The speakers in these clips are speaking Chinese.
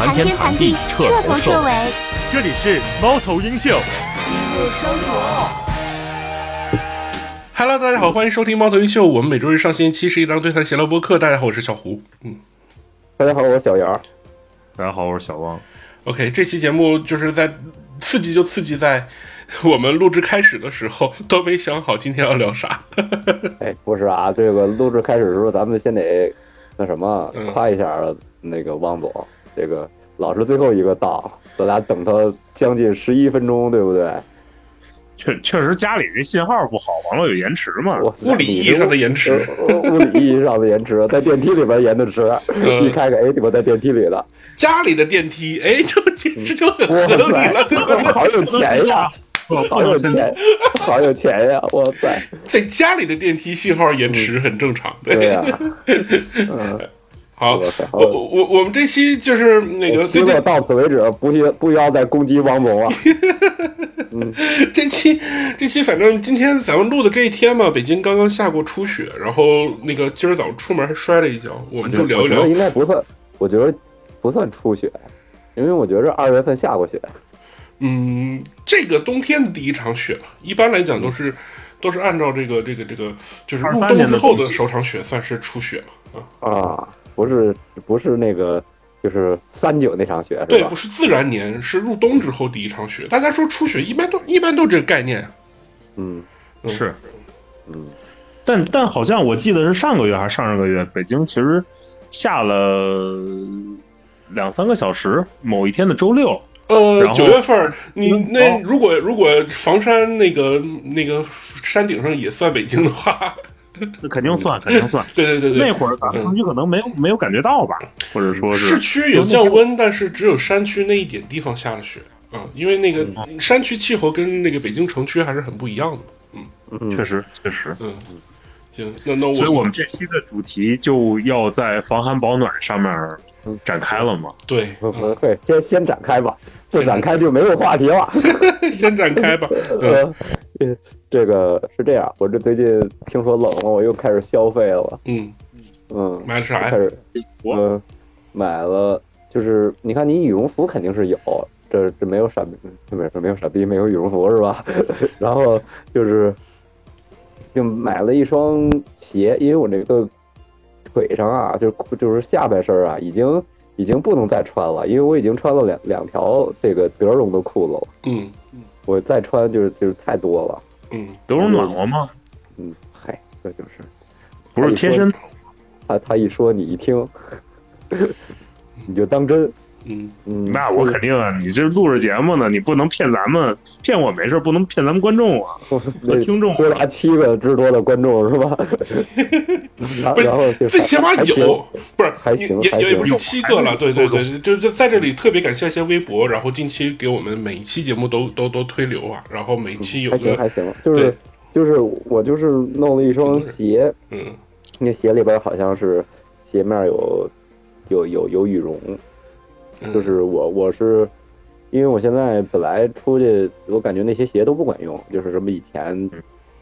谈天谈地，彻头彻尾。这里是猫头鹰秀。Hello，大家好，欢迎收听猫头鹰秀。我们每周日上新一期是一档对谈闲聊播客。大家好，我是小胡。嗯，大家好，我是小杨。大家好，我是小汪。OK，这期节目就是在刺激就刺激在 我们录制开始的时候都没想好今天要聊啥。哎，不是啊，这个录制开始的时候，咱们先得那什么嗯夸一下那个汪总，这个老是最后一个到，咱俩等他将近十一分钟，对不对？确确实家里这信号不好，网络有延迟嘛。我物理意义上的延迟，呃物理意义上的延迟，在电梯里边延的迟，嗯一开开，哎，我在电梯里了，家里的电梯，哎，这不简直就很合理了，对不对？好有钱呀，好有钱，好有钱呀，哇塞，在家里的电梯信号延迟很正常，对呀，嗯，好，我我我我们这期就是那个最近到此为止，不需不需要再攻击王总了，这期这期反正今天咱们录的这一天嘛，北京刚刚下过初雪，然后那个今儿早上出门还摔了一跤，我们就聊一聊。应该不算，我觉得不算初雪，因为我觉得二月份下过雪。嗯，这个冬天的第一场雪嘛，一般来讲都是都是按照这个这个这个，就是入冬之后的首场雪算是初雪嘛。啊，啊，不是不是那个，就是三九那场雪是对，不？是自然年，是入冬之后第一场雪。大家说初雪一般都一般都这个概念。嗯嗯是，嗯，但但好像我记得是上个月还是上上个月，北京其实下了两三个小时，某一天的周六。呃，九月份儿，你那如果如果房山那个那个山顶上也算北京的话，那 肯定算，肯定算。对对对对，那会儿咱们城区可能没有没有感觉到吧，或者说是市区有降温，但是只有山区那一点地方下了雪嗯、因为那个山区气候跟那个北京城区还是很不一样的。嗯确实确实。嗯，行，那那我所以我们这期的主题就要在防寒保暖上面展开了嘛。对、不不会，先先展开吧，不展开就没有话题了。嗯 先展开吧。嗯呃，这个是这样，我这最近听说冷了，我又开始消费了。嗯，嗯，买了啥呀？开始我嗯买了，就是你看你羽绒服肯定是有，这这没有傻逼，这没没有傻逼，没有羽绒服是吧？然后就是就买了一双鞋，因为我这个腿上啊，就是就是下半身啊，已经已经不能再穿了，因为我已经穿了两两条这个德绒的裤子了，嗯我再穿就是就是太多了。嗯，都是暖和吗？嗯，嗨，这就是不是贴身他他一说你一听，你就当真。嗯，嗯，那我肯定啊，你这录着节目呢，你不能骗咱们，骗我没事，不能骗咱们观众啊。那听众多达七个之多的观众是吧？然不是最起码还行有，不是还行还行也也也不是七个了。对对对，就就在这里特别感谢一些微博，然后近期给我们每一期节目都都都推流啊，然后每期有还行个还行，就是就是我就是弄了一双鞋，嗯那鞋里边好像是鞋面有有有有羽绒，嗯就是我我是因为我现在本来出去，我感觉那些鞋都不管用，就是什么以前，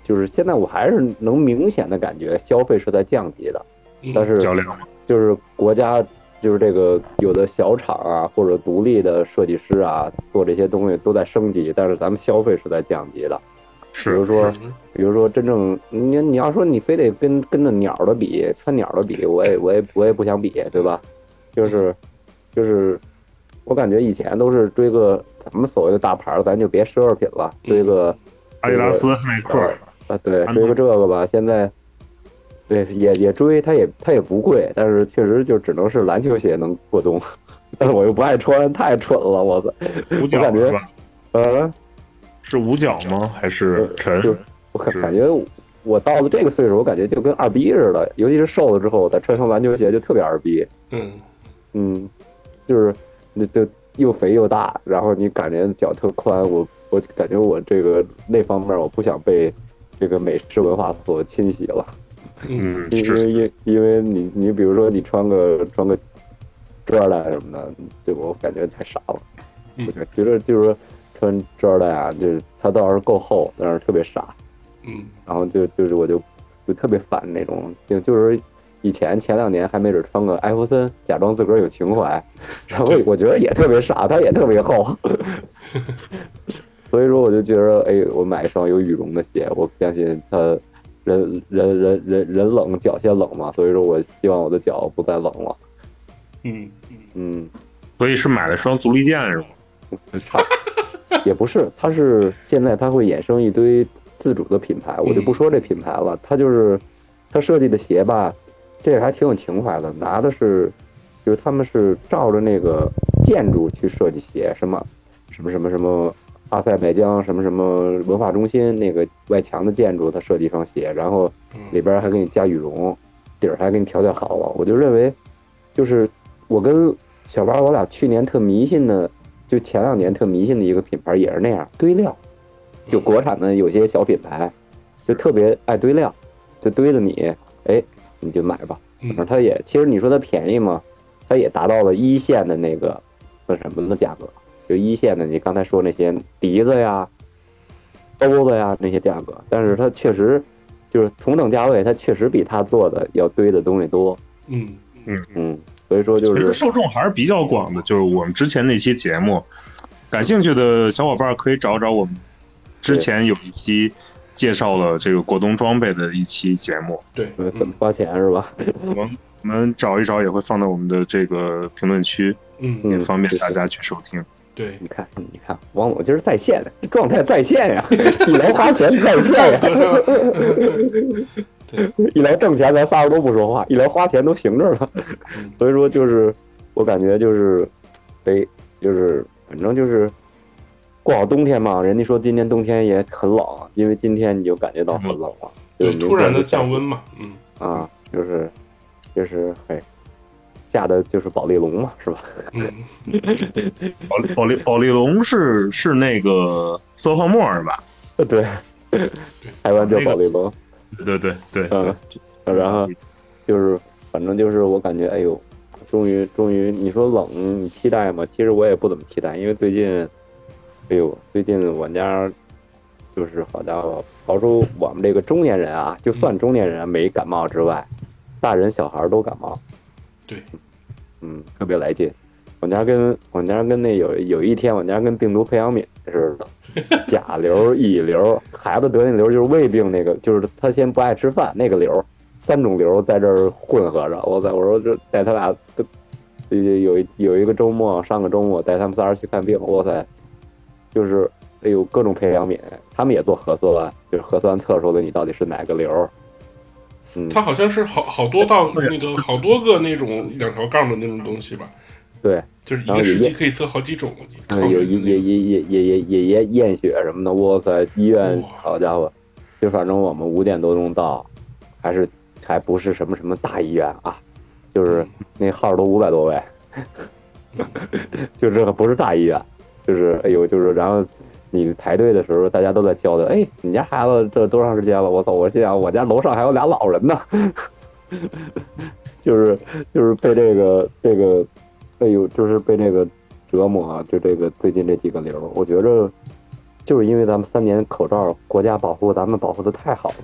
就是现在我还是能明显的感觉消费是在降级的，嗯但是就是国家就是这个有的小厂啊或者独立的设计师啊做这些东西都在升级，但是咱们消费是在降级的。比如说，嗯比如说真正你你要说你非得跟跟着鸟的比，穿鸟的比，我也我也我也不想比，对吧？就是就是，我感觉以前都是追个咱们所谓的大牌儿，咱就别奢侈品了，追个阿迪达斯、耐克，啊，对，追个这个吧。现在对也也追，它也它也不贵，但是确实就只能是篮球鞋能过冬，但是我又不爱穿，太蠢了，我操！五角我感觉是吧？呃，是五角吗？还是沉？就我感感觉我到了这个岁数，我感觉就跟二逼似的，尤其是瘦了之后，再穿双篮球鞋就特别二逼。嗯嗯，就是那就又肥又大，然后你感觉脚特宽，我我感觉我这个那方面我不想被这个美式文化所侵袭了，嗯嗯，是因为因因为你你比如说你穿个穿个遮儿带什么的，对我感觉太傻了，嗯我觉得就是说穿遮儿带啊，就是它倒是够厚，但是特别傻，嗯然后就就是我就就特别烦那种，就就是以前前两年还没准穿个艾弗森，假装自个儿有情怀，然后我觉得也特别傻，它也特别厚，所以说我就觉得，哎，我买一双有羽绒的鞋，我相信它人人人人人冷脚先冷嘛，所以说我希望我的脚不再冷了，嗯，嗯，所以是买了双足力健是吗？差。也不是，它是现在它会衍生一堆自主的品牌，我就不说这品牌了，它就是它设计的鞋吧，这个还挺有情怀的，拿的是就是他们是照着那个建筑去设计鞋，什么什么什么什么阿塞拜疆什么什么文化中心那个外墙的建筑，他设计一双鞋，然后里边还给你加羽绒，底儿还给你调教好了，我就认为就是我跟小八我俩去年特迷信的。就前两年特迷信的一个品牌也是那样堆料，就国产的有些小品牌，就特别爱堆料，就堆的你，哎，你就买吧。反正它也，其实你说它便宜吗？它也达到了一线的那个那什么的价格，就一线的你刚才说那些笛子呀、兜子呀那些价格，但是它确实就是同等价位，它确实比它做的要堆的东西多。嗯嗯嗯。所以说就是受众还是比较广的，就是我们之前那期节目，感兴趣的小伙伴可以找找我们之前有一期介绍了这个国冬装备的一期节目。对，怎么花钱是吧？我们我们找一找也会放到我们的这个评论区，嗯，也方便大家去收听。对，你看，你看，王总今儿在线，状态在线呀，一来花钱在线呀。对，一来挣钱，咱仨人都不说话；一来花钱，都行着了。所以说，就是我感觉就是，哎，就是反正就是过好冬天嘛。人家说今年冬天也很冷，因为今天你就感觉到很冷了，对，突然的降温嘛，嗯啊，就是就是嘿，下的就是保利龙嘛，是吧？嗯，宝保利保利龙是是那个色泡沫是吧？对，台湾叫保利龙。对对对，嗯，然后就是，反正就是我感觉，哎呦，终于终于，你说冷，你期待吗？其实我也不怎么期待，因为最近，哎呦，最近我们家就是好家伙，刨出我们这个中年人啊，就算中年人没感冒之外，大人小孩都感冒。对，嗯，特别来劲。我家跟我家跟那有有一天，我家跟病毒培养皿似的。甲流、乙流，孩子得那流就是胃病，那个就是他先不爱吃饭那个流，三种流在这儿混合着。我操！我说这带他俩都有有一个周末，上个周末带他们仨人去看病。哇塞，就是哎呦各种培养皿，他们也做核酸，就是核酸测出来你到底是哪个瘤。嗯，它好像是好好多道那个好多个那种两条杠的那种东西吧？对，就是一个试剂可以测好几种。嗯，有也也也也也也也验血什么的，哇塞，医院好家伙，就反正我们五点多钟到，还是还不是什么什么大医院啊，就是那号都五百多位，就这个不是大医院，就是哎呦，就是然后你排队的时候，大家都在叫的，哎，你家孩子这多长时间了？我操！我心想，我家楼上还有俩老人呢，就是就是被这个这个。哎呦，就是被这个折磨啊！就这个最近这几个流，我觉着就是因为咱们三年口罩，国家保护咱们保护的太好了。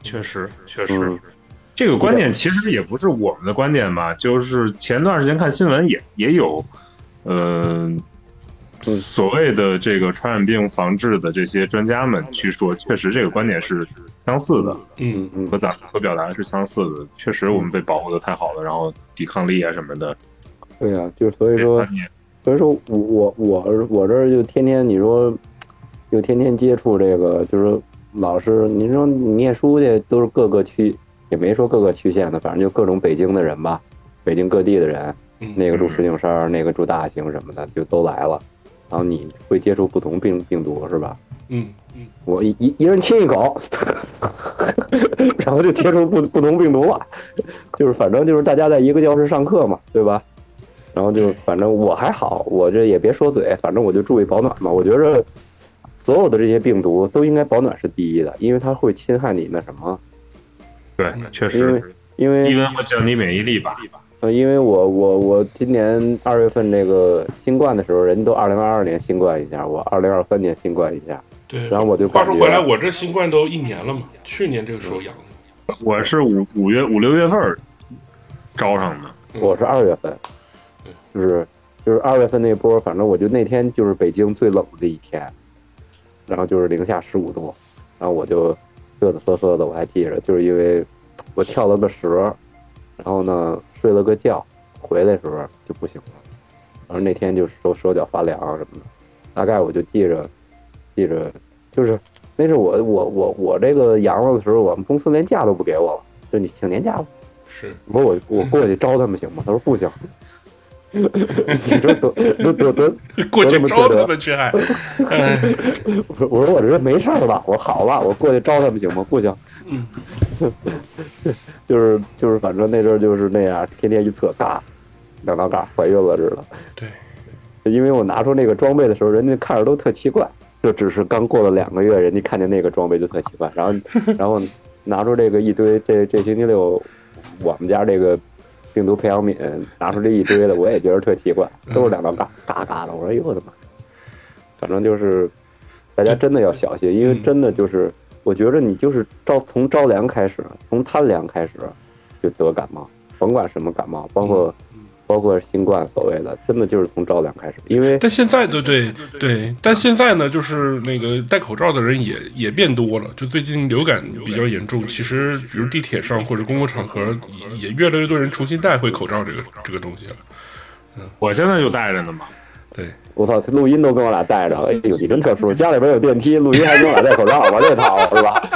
确实，确实，这个观点其实也不是我们的观点吧？就是前段时间看新闻也也有，嗯，所谓的这个传染病防治的这些专家们去说，确实这个观点是相似的。嗯嗯，和咱和表达是相似的。确实，我们被保护的太好了，然后抵抗力啊什么的。对呀，就所以说，所以说我我我我这儿就天天你说，就天天接触这个，就是老是您说你念书去都是各个区，也没说各个区县的，反正就各种北京的人吧，北京各地的人，那个住石景山，那个住大兴什么的，就都来了，然后你会接触不同病病毒是吧？嗯嗯，我一一一人亲一口，然后就接触不不同病毒了，就是反正就是大家在一个教室上课嘛，对吧？然后就反正我还好，我这也别说嘴，反正我就注意保暖嘛。我觉着所有的这些病毒都应该保暖是第一的，因为它会侵害你那什么。对，确实，因为因为低温会降低免疫力吧。呃，因为我我我今年二月份那个新冠的时候，人家都二零二二年新冠一下，我二零二三年新冠一下。对，然后我就话说回来，我这新冠都一年了嘛，去年这个时候阳的。我是五五月五六月份招上的。我是二月份，就是就是二月份那波，反正我就那天就是北京最冷的一天，然后就是零下十五度，然后我就嘚嘚瑟瑟的，我还记着，就是因为我跳了个蛇，然后呢睡了个觉，回来时候就不行了，然后那天就手手脚发凉什么的，大概我就记着记着，就是那是我我我我这个阳了的时候，我们公司连假都不给我了，就你请年假吧。是我说我我过去招他们行吗？他说不行。你说得得得得，过去招他们去还，嗯我说我说我这没事儿吧？我说好吧，我过去招他们行吗？不行。嗯，就 是就是，反正那阵儿就是那样，天天一测，嘎，两道杠，怀孕了似的。对，因为我拿出那个装备的时候，人家看着都特奇怪。就只是刚过了两个月，人家看见那个装备就特奇怪。然后 然后拿出这个一堆，这这星期六我们家这个病毒培养皿拿出这一堆的，我也觉得特奇怪，都是两道嘎嘎嘎的。我说哎呦我的妈！反正就是大家真的要小心，因为真的就是我觉得你就是着从着凉开始，从贪凉开始就得感冒，甭管什么感冒，包括。包括新冠所谓的，真的就是从着凉开始，因为但现在对对对，但现在呢，就是那个戴口罩的人也也变多了。就最近流感比较严重，其实比如地铁上或者公共场合，也也越来越多人重新戴回口罩这个这个东西了。嗯我现在就戴着呢嘛。对，我操，录音都跟我俩戴着，哎呦，你真特殊，家里边有电梯，录音还跟我俩戴口罩，玩这套是吧？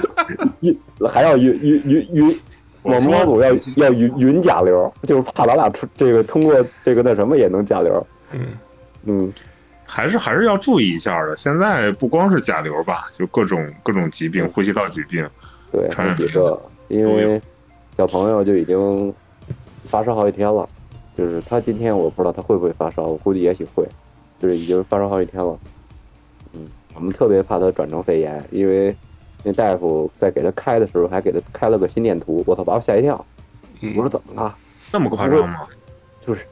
晕还要云云云云，我们猫组要要云云甲流，就是怕咱俩出这个通过这个那什么也能甲流。嗯嗯，还是还是要注意一下的。现在不光是甲流吧，就各种各种疾病，呼吸道疾病。对，传染病好几个，因为小朋友就已经发烧好几天了，就是他今天我不知道他会不会发烧，我估计也许会，就是已经发烧好几天了。嗯，我们特别怕他转成肺炎，因为那大夫在给他开的时候还给他开了个心电图，我操，把我吓一跳。我说嗯，怎么了？那么夸张吗？就是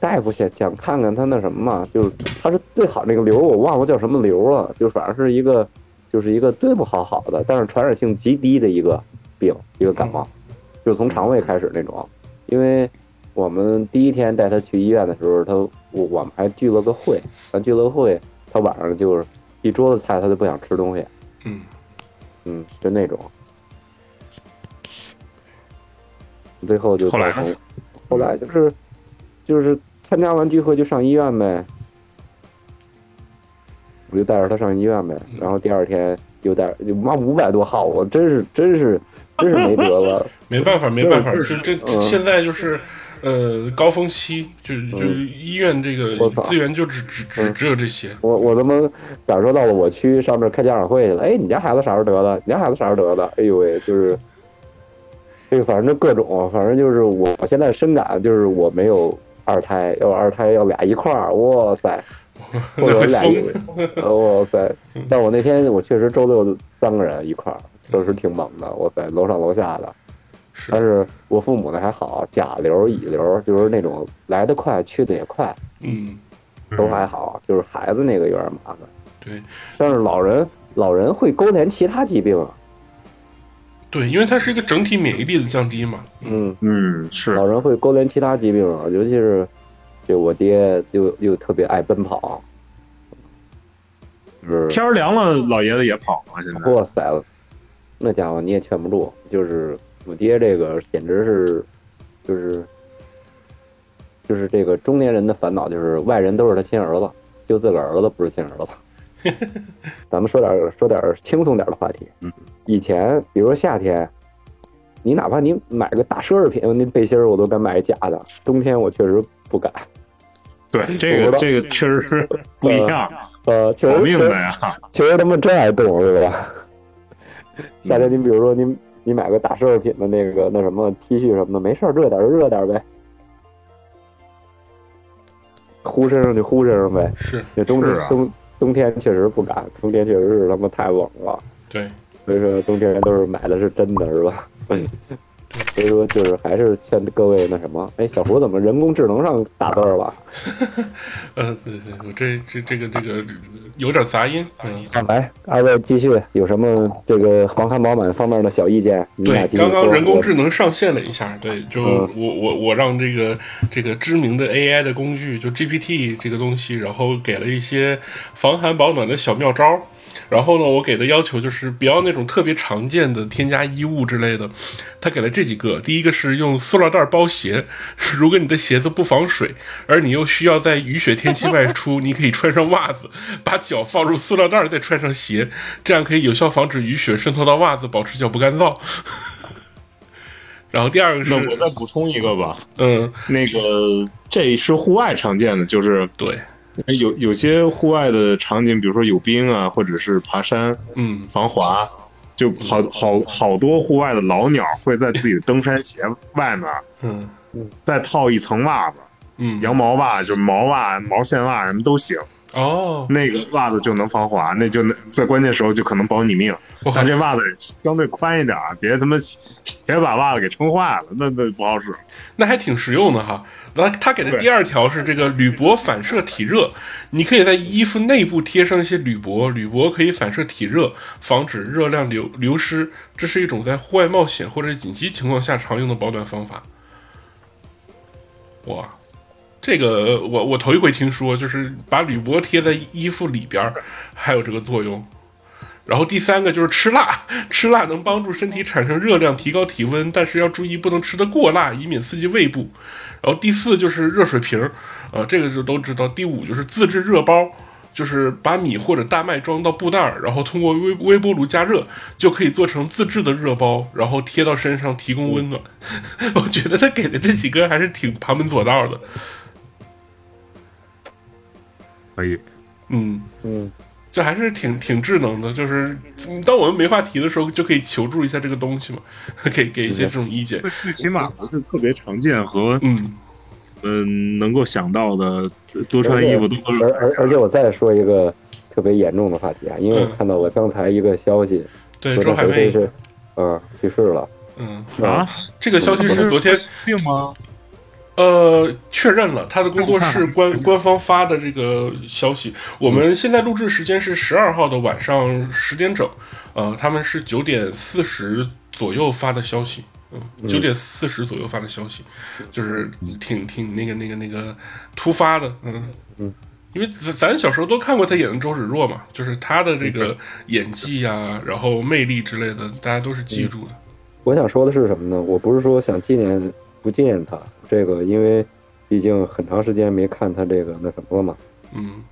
大夫想想看看他那什么嘛，就是他是最好那个瘤，我忘了叫什么瘤了，就反正是一个就是一个最不好好的，但是传染性极低的一个病，一个感冒，就是从肠胃开始那种。因为我们第一天带他去医院的时候，他我我们还聚了个会，咱聚了个会，他晚上就是一桌子菜他就不想吃东西，嗯，嗯，就那种。最后就后来呢，后来就是就是参加完聚会就上医院呗，我就带着他上医院呗，然后第二天又带就妈五百多号，我真是真是真是没辙了，没办法，没办法，就是这这嗯现在就是。呃，高峰期就就医院这个资源就只只只嗯只有这些，我我他妈感受到了，我去上这儿开家长会去了，哎，你家孩子啥时候得的？你家孩子啥时候得的？哎呦喂，就是。这个反正各种，反正就是我我现在深感就是我没有二胎，要二胎要俩一块儿，哇塞，或者俩哇塞！但我那天我确实周六三个人一块儿，确实挺猛的，哇塞，楼上楼下的。但是，我父母呢还好，甲流、乙流就是那种来得快去的也快，嗯，都还好，就是孩子那个有点麻烦。对但是老人老人会勾连其他疾病啊，对，因为它是一个整体免疫力的降低嘛。嗯，嗯，是老人会勾连其他疾病啊，尤其是就我爹又又特别爱奔跑，就是天儿凉了，老爷子也跑啊。现在哇塞，那家伙你也劝不住，就是我爹这个简直是，就是，就是这个中年人的烦恼，就是外人都是他亲儿子，就自个儿儿子不是亲儿子。咱们说点说点轻松点的话题。嗯，以前比如说夏天，你哪怕你买个大奢侈品，那背心儿我都敢买假的，冬天我确实不敢。对这个这个确实是不一样，呃，确实确实保命的呀。确实他妈真爱动，对吧？夏天你比如说你你买个大奢侈品的那个那什么 T 恤什么的，没事儿热点就热点呗，呼身上就呼身上呗。是，那冬天、啊冬冬天确实不敢，冬天确实是他妈太冷了，对，所以说冬天都是买的是真的，是吧？所以说就是还是劝各位那什么，哎，小胡怎么人工智能上打字儿了？嗯，对对，我这这这个这个有点杂音。嗯，好，来，二位继续，有什么这个防寒保暖方面的小意见？对，刚刚人工智能上线了一下，对，就嗯我我我让这个这个知名的 AI 的工具，就 GPT 这个东西，然后给了一些防寒保暖的小妙招。然后呢，我给的要求就是不要那种特别常见的添加衣物之类的，他给了这几个。第一个是用塑料袋包鞋，如果你的鞋子不防水，而你又需要在雨雪天气外出，你可以穿上袜子，把脚放入塑料袋，再穿上鞋，这样可以有效防止雨雪渗透到袜子，保持脚不干燥。然后第二个是那，我再补充一个吧，嗯，那个这是户外常见的，就是对，有有些户外的场景，比如说有冰啊，或者是爬山嗯，防滑，就好好好多户外的老鸟会在自己的登山鞋外面嗯，再套一层袜子，嗯，羊毛袜就是毛袜、毛线袜什么都行，哦，那个袜子就能防滑，那就能在关键时候就可能保你命。我但这袜子相对宽一点啊，别他妈鞋鞋把袜子给撑坏了，那那不好使。那还挺实用的哈。那他给的第二条是这个铝箔反射体热，你可以在衣服内部贴上一些铝箔，铝箔可以反射体热，防止热量流流失。这是一种在户外冒险或者紧急情况下常用的保暖方法。哇，这个我我头一回听说，就是把铝箔贴在衣服里边儿，还有这个作用。然后第三个就是吃辣，吃辣能帮助身体产生热量，提高体温，但是要注意不能吃得过辣，以免刺激胃部。然后第四就是热水瓶儿，呃，这个就都知道。第五就是自制热包，就是把米或者大麦装到布袋儿，然后通过微微波炉加热，就可以做成自制的热包，然后贴到身上提供温暖。我觉得他给的这几个还是挺旁门左道的。可以，嗯，嗯，这还是挺挺智能的，就是嗯当我们没话题的时候，就可以求助一下这个东西嘛，给给一些这种意见。最起码不是特别常见和嗯。嗯能够想到的，多穿衣服多而而而且我再说一个特别严重的话题啊，因为我嗯看到了刚才一个消息，对，说他周海媚，是，嗯，去世了。嗯，啊，这个消息是昨天病吗？呃确认了，他的工作 室官 官方发的这个消息。我们现在录制时间是十二号的晚上十点整，呃，他们是九点四十左右发的消息。嗯，九点四十左右发的消息，就是挺挺那个那个那个突发的，嗯嗯，因为咱咱小时候都看过他演的周芷若嘛，就是他的这个演技呀、然后魅力之类的，大家都是记住的。我想说的是什么呢？我不是说想纪念不纪念他，这个因为毕竟很长时间没看他这个那什么了嘛。嗯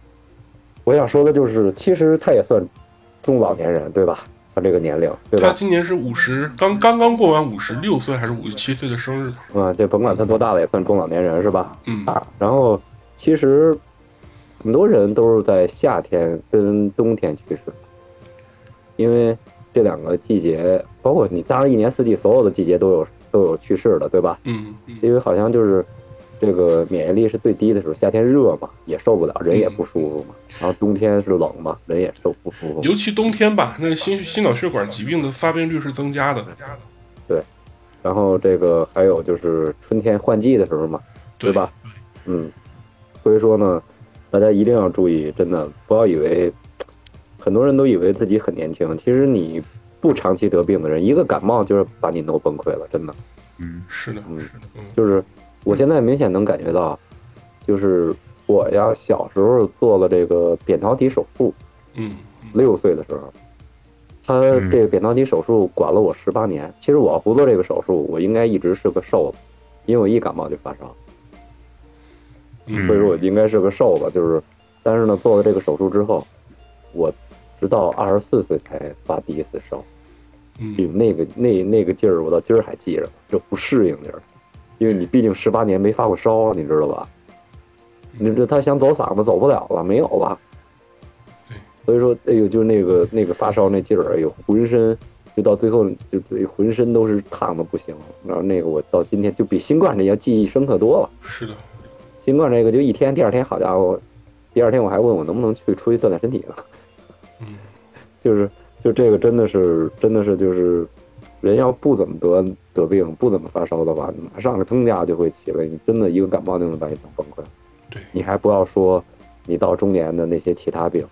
我想说的就是，其实他也算中老年人，对吧？他这个年龄，对吧？他今年是五十，刚刚刚过完五十六岁还是五十七岁的生日？啊，这甭管他多大了，也算中老年人，是吧？嗯啊，然后其实很多人都是在夏天跟冬天去世，因为这两个季节，包括你，当然一年四季所有的季节都有都有去世的，对吧？嗯嗯因为好像就是这个免疫力是最低的时候，夏天热嘛，也受不了，人也不舒服嘛。然后冬天是冷嘛，人也受不舒服。尤其冬天吧，那心心脑血管疾病的发病率是增加的。对然后这个还有就是春天换季的时候嘛，对吧？嗯，所以说呢，大家一定要注意，真的不要以为很多人都以为自己很年轻，其实你不长期得病的人，一个感冒就是把你弄崩溃了，真的。嗯，是的，嗯是的，嗯就是我现在明显能感觉到，就是我呀小时候做了这个扁桃体手术，嗯六岁的时候，他嗯这个扁桃体手术管了我十八年。其实我要不做这个手术，我应该一直是个瘦子，因为我一感冒就发烧，嗯所以说我应该是个瘦子。就是，但是呢，做了这个手术之后，我直到二十四岁才发第一次烧，嗯那个那那个劲儿，我到今儿还记着呢，这不适应劲儿，因为你毕竟十八年没发过烧，你知道吧？你这他想走嗓子走不了了，没有吧？对所以说，哎呦，就那个那个发烧那劲儿，哎呦，浑身就到最后就就浑身都是烫的不行。然后那个我到今天就比新冠这要记忆深刻多了。是的，新冠这个就一天，第二天好家伙，第二天我还问我能不能去出去锻炼身体了。嗯就是就这个真的是真的是就是人要不怎么得得病，不怎么发烧的话，马上个腾家就会起来，你真的一个感冒就能把你整崩溃。对你还不要说你到中年的那些其他病，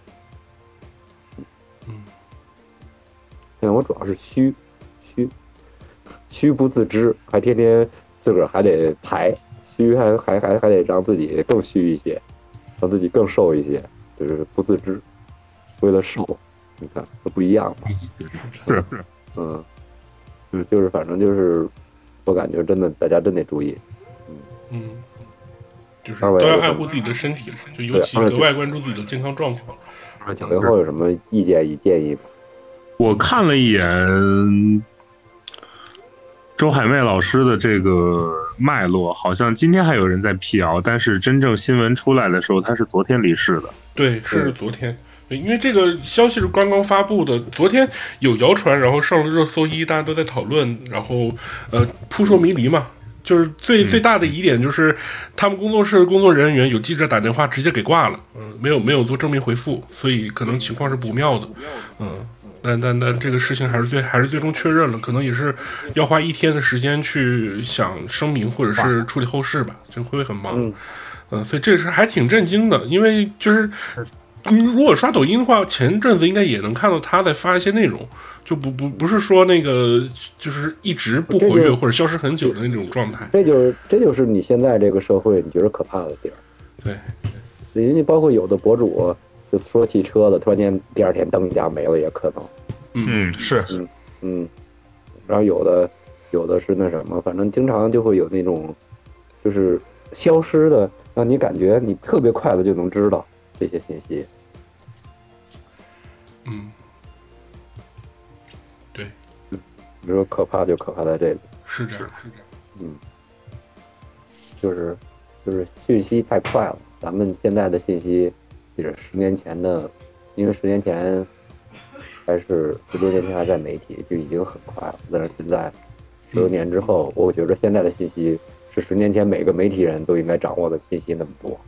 嗯，现在我主要是虚虚虚不自知，还天天自个儿还得排虚还还还还得让自己更虚一些，让自己更瘦一些，就是不自知，为了瘦，你看都不一样嘛。是是，嗯，嗯，就是反正就是，我感觉真的大家真得注意。嗯嗯，就是都要爱护自己的身体，就尤其格外关注自己的健康状况。二九零后有什么意见与建议吗？我看了一眼周海媚老师的这个脉络，好像今天还有人在辟谣，但是真正新闻出来的时候，他是昨天离世的。对，是昨天。对，因为这个消息是刚刚发布的，昨天有谣传，然后上了热搜一，大家都在讨论，然后呃扑朔迷离嘛。就是最最大的疑点就是，他们工作室的工作人员有记者打电话直接给挂了，嗯、没有没有做正面回复，所以可能情况是不妙的，嗯，但但但这个事情还是最还是最终确认了，可能也是要花一天的时间去想声明或者是处理后事吧，就会很忙，嗯。嗯，所以这是还挺震惊的，因为就是，嗯，如果刷抖音的话，前阵子应该也能看到他在发一些内容，就不不不是说那个就是一直不活跃或者消失很久的那种状态，这就是这就是你现在这个社会你觉得可怕的地儿。对，人家包括有的博主就说汽车的，突然间第二天灯一下没了也可能。嗯，是。嗯，然后有的有的是那什么，反正经常就会有那种就是消失的，让你感觉你特别快的就能知道这些信息。嗯，对，你说可怕就可怕在这里，是这样，是这样，就是就是信息太快了。咱们现在的信息，也是十年前的，因为十年前还是十多年前还在媒体，就已经很快了。但是现在十多年之后，我觉得现在的信息是十年前每个媒体人都应该掌握的信息那么多，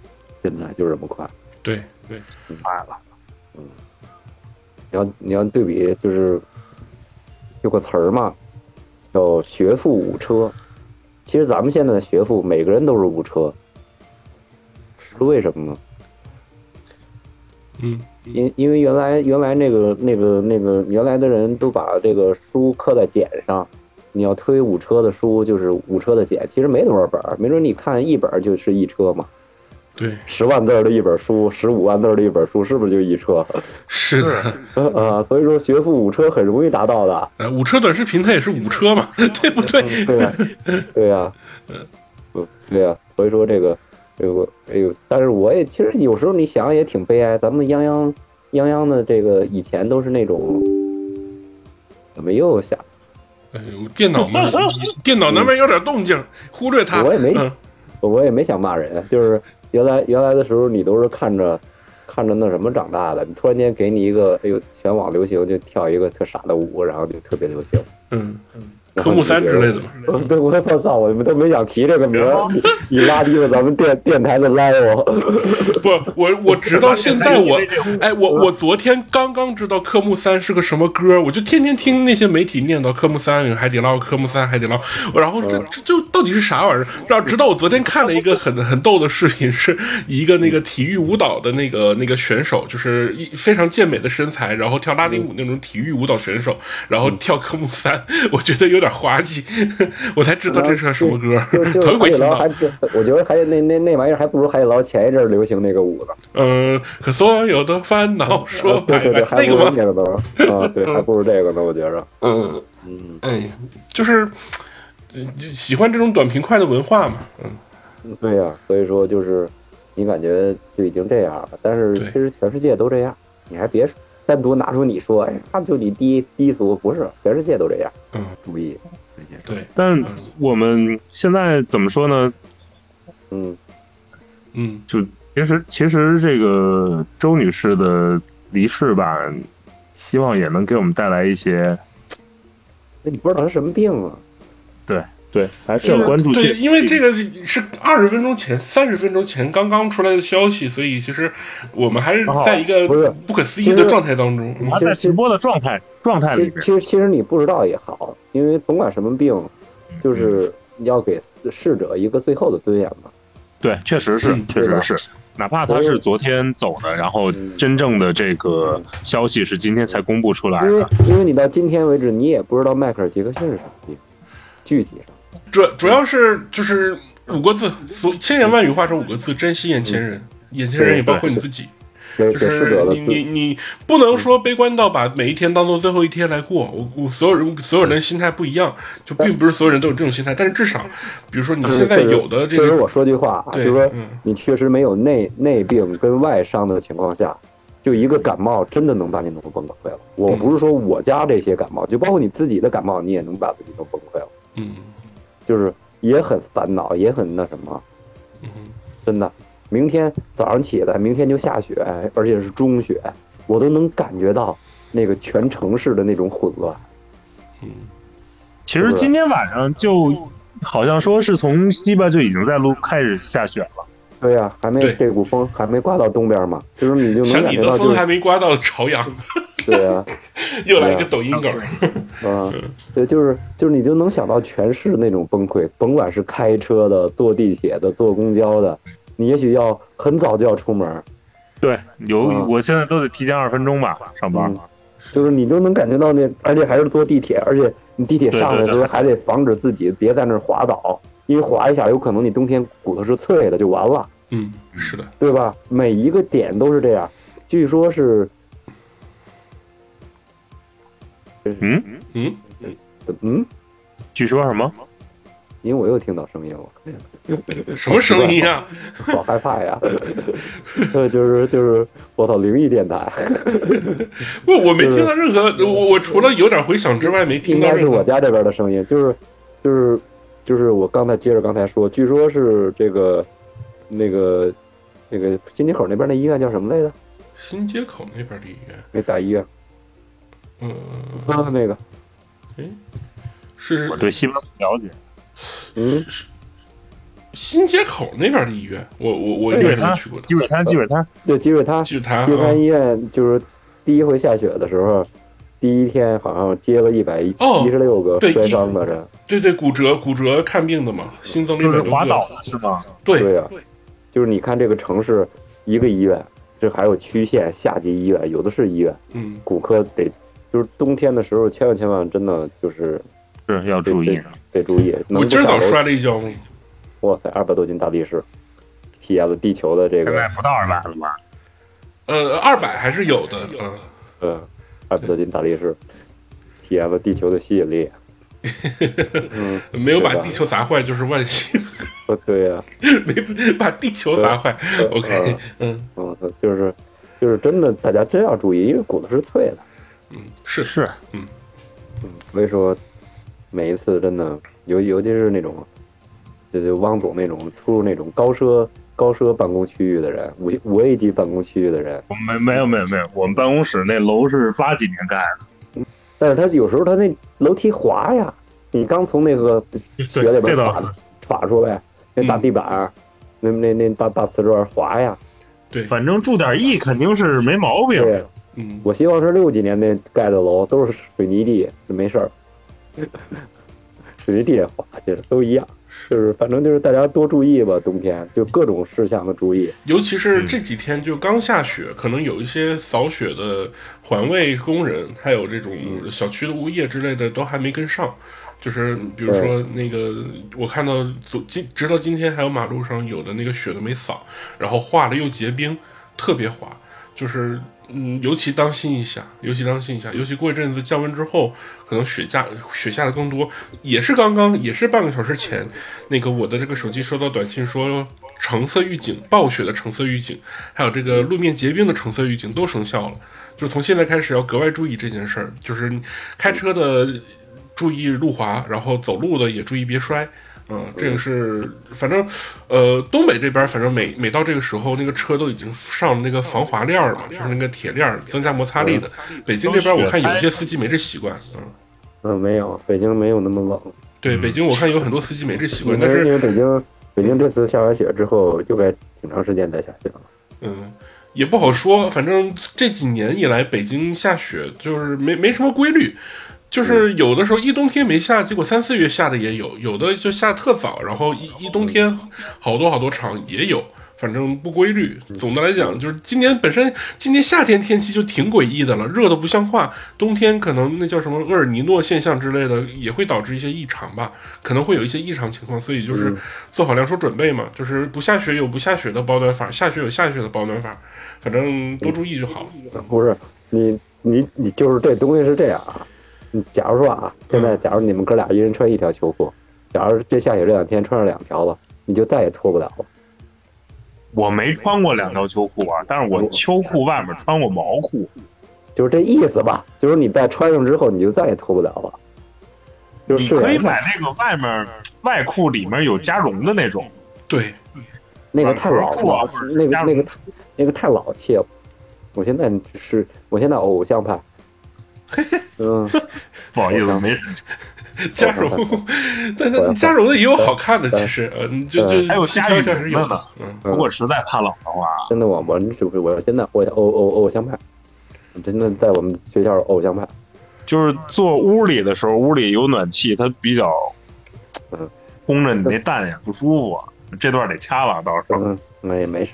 现在就是这么快。对对，快了。嗯你要你要对比，就是有个词儿嘛，叫学富五车。其实咱们现在的学富，每个人都是五车，是为什么呢？嗯因因为原来原来那个那个那个原来的人都把这个书刻在简上，你要推五车的书就是五车的简，其实没多少本儿，没准你看一本儿就是一车嘛，对，十万字儿的一本书，十五万字儿的一本书，是不是就一车？是的，啊，所以说学富五车很容易达到的。呃，五车短视频它也是五车嘛，对不对？对呀、对呀、嗯，对呀、所以说这个，这个，哎呦，但是我也其实有时候你想也挺悲哀，咱们泱泱泱泱的这个以前都是那种，怎么又想？哎呦，电脑嘛，电脑那边有点动静，忽略它。我也没嗯我也没想骂人，就是原来原来的时候你都是看着看着那什么长大的，你突然间给你一个，哎呦，全网流行就跳一个特傻的舞，然后就特别流行。嗯，科目三之类的嘛。呃 对，我我操，我们都没想提这个名儿，你你拉低了咱们电电台的 level。不，我我直到现在我，哎，我我昨天刚刚知道科目三是个什么歌，我就天天听那些媒体念叨科目三海底捞，科目三海底捞，然后这这就到底是啥玩意儿？然后直到我昨天看了一个很很逗的视频，是一个那个体育舞蹈的那个那个选手，就是一非常健美的身材，然后跳拉丁舞那种体育舞蹈选手，然后跳科目三，我觉得有点滑稽，我才知道这是个什么歌头一回听到海底捞还。我觉得还那那那玩意儿还不如海底捞前一阵流行那个舞呢。嗯，和所有的烦恼说对对对，拜拜，那个吗？那个呢。啊，对，还不如这个呢，我觉着。嗯，嗯，哎呀，就是喜欢这种短平快的文化嘛。嗯，对呀、所以说就是你感觉就已经这样了，但是对其实全世界都这样，你还别单独拿出你说，哎，他就你低低俗，不是，全世界都这样。嗯，注意这些。对，但我们现在怎么说呢？嗯，嗯，就其实其实这个周女士的离世吧，希望也能给我们带来一些那你不知道她什么病啊？对，还是要关注这对，因为这个是二十分钟前、三十分钟前刚刚出来的消息，所以其实我们还是在一个不可思议的状态当中。还在直播的状态状态里边。其实其实你不知道也好，因为甭管什么病，就是要给逝者一个最后的尊严嘛。对，确实是，嗯确实是。哪怕他是昨天走的，然后真正的这个消息是今天才公布出来因为的。因为你到今天为止，你也不知道迈克尔杰克逊是什么病，具体上。主主要是就是五个字，所千言万语化成五个字：珍惜眼前人。眼前人也包括你自己，给就是你你你不能说悲观到把每一天当做最后一天来过。我我所有人所有人的心态不一样，就并不是所有人都有这种心态。但是至少，比如说你现在有的这个我说句话啊，就对是说嗯你确实没有内内病跟外伤的情况下，就一个感冒真的能把你弄崩溃了。我不是说我家这些感冒，就包括你自己的感冒，你也能把自己弄崩溃了，嗯就是也很烦恼，也很那什么，嗯真的。明天早上起来，明天就下雪，而且是中雪，我都能感觉到那个全城市的那种混乱。嗯其实今天晚上就好像说是从西边就已经在路开始下雪了。对呀、还没这股风还没刮到东边嘛，就是你就能感觉到，就风是还没刮到朝阳，对啊，又来一个抖音梗。啊，对，就是就是你就能想到全市那种崩溃，甭管是开车的、坐地铁的、坐公交的，你也许要很早就要出门，对，有嗯我现在都得提前二十分钟吧上班嗯。就是你都能感觉到那，而且还是坐地铁，而且你地铁上来的时候还得防止自己别在那儿滑倒，因为滑一下有可能你冬天骨头是脆的就完了，嗯，是的，对吧？每一个点都是这样，据说是，嗯，嗯，嗯嗯，据说什么？因为我又听到声音了。什么声音啊？好害怕呀！呃，就是就是，我操，灵异电台，不，我没听到任何，我我除了有点回响之外，没听到应该是。我家这边的声音，就是就是就是我刚才接着刚才说，据说是这个那个那个新街口那边那医院叫什么来着？新街口那边的医院，那大医院嗯，啊，那个，是我对西边不了解。嗯，新街口那边的医院，我我我应该是去过的。基本滩，基本滩，对，积水滩，剧坛积水滩啊，医院就是第一回下雪的时候，第一天好像接了一百一哦十六个对摔伤的人，对对，骨折骨折看病的嘛，新增了一就是百多个。滑倒了是吗？对对呀、就是你看这个城市一个医院，这还有区县、下级医院，有的是医院。嗯，骨科得，就是冬天的时候，千万千万真的就是是要注意。得注意。我今儿早摔了一跤，哇塞，二百多斤大力士，体验了地球的这现在个不到二百了吧？呃，二百还是有的，嗯，呃二百多斤大力士，体验了地球的吸引力。嗯，没有把地球砸坏就是万幸，呃对呀、没把地球砸坏。呃 OK，嗯嗯，就是就是真的，大家真要注意，因为骨头是脆的。嗯，是。是，嗯。嗯，所以说每一次真的，尤尤其是那种，就就汪总那种出入那种高奢高奢办公区域的人，五五 A 级办公区域的人，我们没有没有没有，我们办公室那楼是八几年盖的，但是他有时候他那楼梯滑呀，你刚从那个雪里这边倒歘歘出来，那大地板儿，那那那大大瓷砖滑呀，对，反正注点意肯定是没毛病。对，嗯，我希望是六几年那盖的楼都是水泥地，是没事儿，水泥地也滑，其实都一样。就是反正就是大家多注意吧，冬天就各种事项的注意。尤其是这几天就刚下雪，可能有一些扫雪的环卫工人，还有这种小区的物业之类的都还没跟上。就是比如说那个，我看到昨今直到今天还有马路上有的那个雪都没扫，然后化了又结冰，特别滑。就是嗯，尤其当心一下，尤其当心一下，尤其过一阵子降温之后，可能雪下雪下的更多。也是刚刚，也是半个小时前，那个我的这个手机收到短信说，橙色预警、暴雪的橙色预警，还有这个路面结冰的橙色预警都生效了。就从现在开始要格外注意这件事儿，就是开车的注意路滑，然后走路的也注意别摔。嗯，这个是反正，呃，东北这边反正每每到这个时候，那个车都已经上那个防滑链儿了嘛，就是那个铁链儿，增加摩擦力的。北京这边我看有些司机没这习惯，嗯，嗯，没有，北京没有那么冷。对，北京我看有很多司机没这习惯，但因是为北京北京这次下完雪之后，就该挺长时间再下雪了。嗯，也不好说。反正这几年以来，北京下雪就是没没什么规律，就是有的时候一冬天没下，结果三四月下的也有；有的就下特早，然后一一冬天好多好多场也有。反正不规律。总的来讲，就是今年本身今年夏天天气就挺诡异的了，热的不像话。冬天可能那叫什么厄尔尼诺现象之类的，也会导致一些异常吧，可能会有一些异常情况。所以就是做好两手准备嘛，就是不下雪有不下雪的保暖法，下雪有下雪的保暖法，反正多注意就好了。不是你你你就是这东西是这样啊。你假如说啊，现在假如你们哥俩一人穿一条秋裤，假如这下雪这两天穿上两条了，你就再也脱不了了。我没穿过两条秋裤啊，但是我秋裤外面穿过毛裤，就是这意思吧？就是你在穿上之后，你就再也脱不了了。就是你可以买那个外面外裤里面有加绒的那种，对，那个太老了，那个那个太那个太老气了。我现在是，我现在偶像派。嗯，不好意思，没 加绒，但但加绒的也有好看的，其实，嗯，就就还有细加羽挑挑是有的如果实在怕冷的话，真的我我是不是我现在我偶偶偶像派，真的在我们学校偶像派。就是坐屋里的时候，屋里有暖气，它比较嗯。烘着你那蛋也不舒服。这段得掐了，到时候。嗯，没没事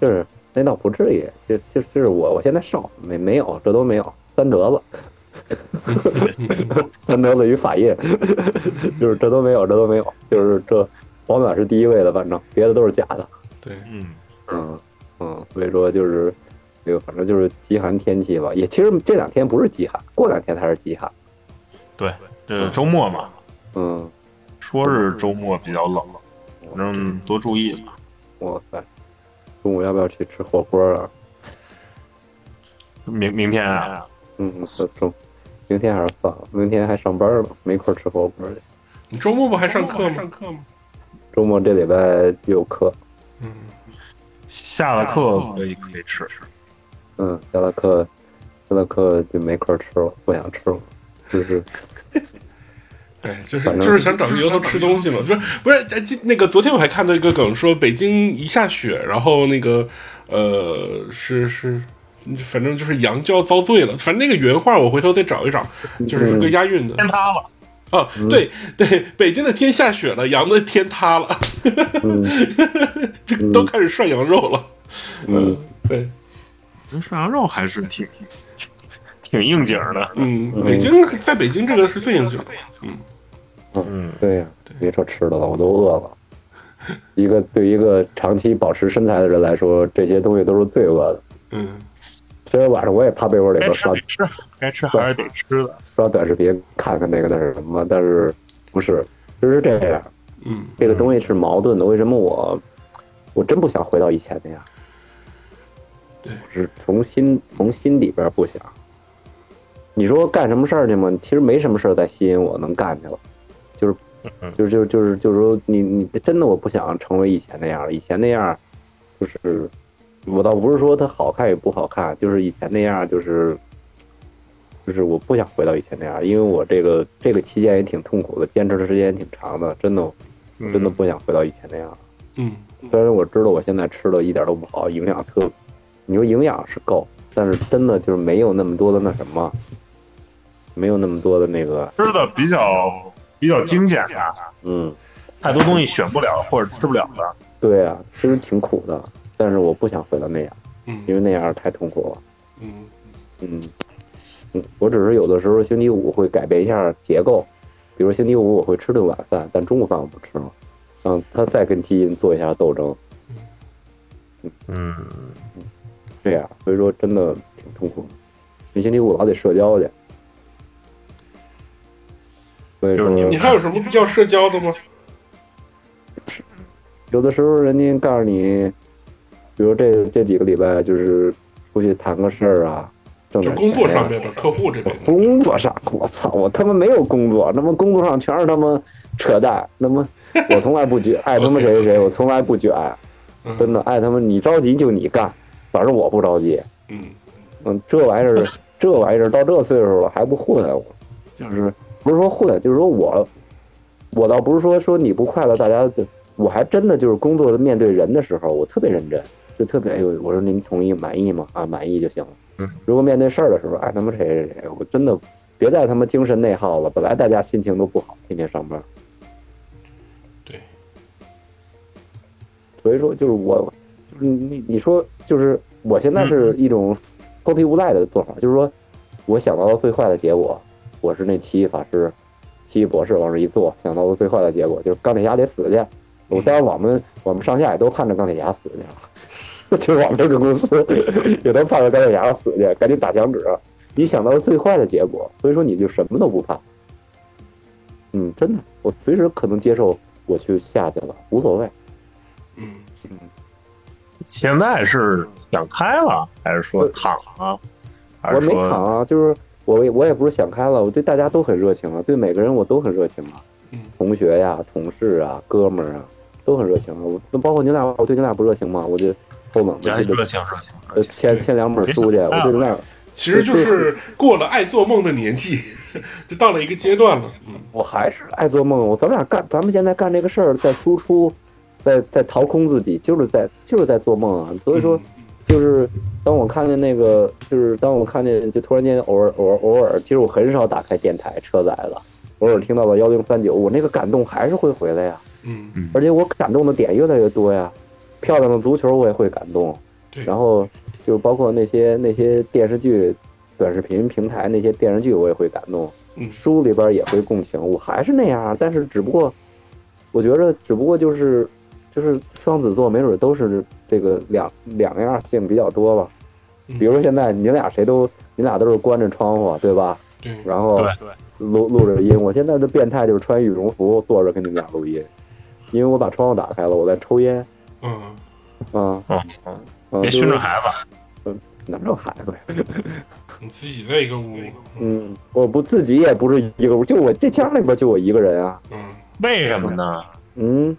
就是那倒不至于，就就就是我我现在瘦，没没有这都没有三德子，三德子与法印，就是这都没有，这都没有，就是这保暖是第一位的，反正别的都是假的。对，嗯，嗯嗯，所以说就是这个，反正就是极寒天气吧。也其实这两天不是极寒，过两天才是极寒。对，这周末嘛，嗯，说是周末比较冷，反正多注意吧。哇塞，中午要不要去吃火锅啊？明明天啊，嗯，中中，明天还是算了，明天还上班呢，没空吃火锅去。你周末不还上课吗？上课吗？周末这礼拜有课，嗯，下了课可以可以吃。嗯，下了课，下了课就没空吃了，不想吃了，就是 对，就是就是想找个由头吃东西嘛，不是不是，那个昨天我还看到一个梗，说北京一下雪，然后那个呃是是，反正就是羊就要遭罪了，反正那个原话我回头再找一找，就是个押韵的。天塌了，啊，对对，北京的天下雪了，羊的天塌了，嗯。这个都开始涮羊肉了，嗯，对，涮羊肉还是挺挺挺应景的。嗯，北京在北京这个是最应景的，嗯，嗯，对呀、别说吃的了，我都饿了。一个对一个长期保持身材的人来说，这些东西都是罪恶的。嗯，虽然晚上我也趴被窝里该边刷吃该吃还是得吃的。刷短视频，看看那个那是什么，但是不是，就是这样。嗯，这个东西是矛盾的。为什么我我真不想回到以前那样？对是从心从心里边不想。你说干什么事儿去吗？其实没什么事儿再吸引我能干去了，就是嗯就是就是就是就是说你你真的我不想成为以前那样了。以前那样就是我倒不是说它好看与不好看，就是以前那样就是就是我不想回到以前那样，因为我这个这个期间也挺痛苦的，坚持的时间也挺长的，真的真的不想回到以前那样。嗯，虽然我知道我现在吃的一点都不好，营养特，你说营养是够，但是真的就是没有那么多的那什么，没有那么多的那个，吃的比较比较精简的，嗯，太多东西选不了或者吃不了的。对啊，其实挺苦的，但是我不想回到那样，嗯因为那样太痛苦了。嗯嗯，嗯，我只是有的时候星期五会改变一下结构，比如星期五我会吃顿晚饭，但中午饭我不吃了，让他再跟基因做一下斗争，嗯嗯，这样，所以说真的挺痛苦的。你星期五老得社交去，所以说你还有什么要社交的吗？有的时候人家告诉你，比如这这几个礼拜就是出去谈个事儿啊，挣就点工作上面的客户这边，工作上，我操，我他妈没有工作，他妈工作上全是他妈扯淡，他妈我从来不卷，爱他妈谁谁谁，我从来不卷，真嗯的爱他妈你着急就你干，反正我不着急，嗯。嗯，这玩意儿这玩意儿到这岁数了还不混，我就是不是说混，就是说我我倒不是说说你不快乐，大家的，我还真的就是工作面对人的时候，我特别认真，就特别哎呦，我说您同意满意吗？啊，满意就行了。嗯，如果面对事儿的时候，哎他妈谁谁谁，我真的别再他妈精神内耗了。本来大家心情都不好，天天上班。对，所以说就是我，就是你你说就是我现在是一种脱皮无赖的做法，就是说我想到了最坏的结果，我是那奇异法师、奇异博士往这一坐，想到了最坏的结果就是钢铁侠得死去。我当然我们我们上下也都盼着钢铁侠死去了，就是我们这个公司也都盼个钢铁侠死去，赶紧打响指。你想到了最坏的结果，所以说你就什么都不怕。嗯，真的，我随时可能接受我去下去了，无所谓。嗯嗯，现在是想开了，还是说躺啊？还我没躺啊，就是我我也不是想开了，我对大家都很热情啊，对每个人我都很热情啊，嗯同学呀、同事啊、哥们儿啊，都很热情啊。我那包括你俩，我对你俩不热情吗？我就后猛的这个热情热？签签两本书去，我就那样，其实就是过了爱做梦的年纪，就到了一个阶段了。嗯我还是爱做梦。我咱们俩干，咱们现在干这个事儿，在输出，在在掏空自己，就是在就是在做梦啊。所以说，就是当我看见那个，就是当我看见，就突然间偶尔偶尔偶尔，其实我很少打开电台车载了，偶尔听到了幺零三九，我那个感动还是会回来呀。嗯而且我感动的点越来越多呀，漂亮的足球我也会感动，对。然后就包括那些那些电视剧、短视频平台那些电视剧我也会感动，嗯。书里边也会共情，我还是那样，但是只不过我觉着只不过就是就是双子座没准都是这个两两样性比较多吧，嗯。比如说现在你俩谁都你俩都是关着窗户对吧？对，然后录录着音。我现在的变态就是穿羽绒服坐着跟你们俩录音，因为我把窗户打开了，我在抽烟。嗯啊，嗯嗯，嗯，别就是熏着孩子。哪有孩子呀？你自己在一个屋，嗯，我不自己也不是一个屋，就我这家里边就我一个人啊。嗯为什么呢？嗯，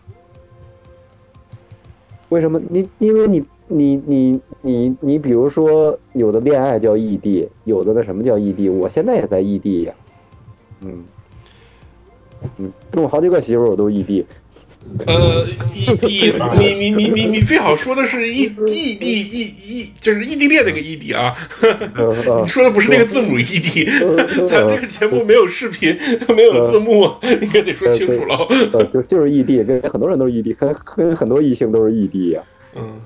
为什么？你因为你你你你你，比如说有的恋爱叫异地，有的那什么叫异地，我现在也在异地呀。嗯嗯，跟我好几个媳妇儿我都异地。呃，异地，你你你你你最好说的是异异地异异，就是异地恋那个异地啊，呃你 说的不是那个字母异地，咱这个节目没有视频，没有字幕，你可得说清楚了。呃，就就是异地，跟很多人都是异地，跟跟很多异性都是异地呀、嗯。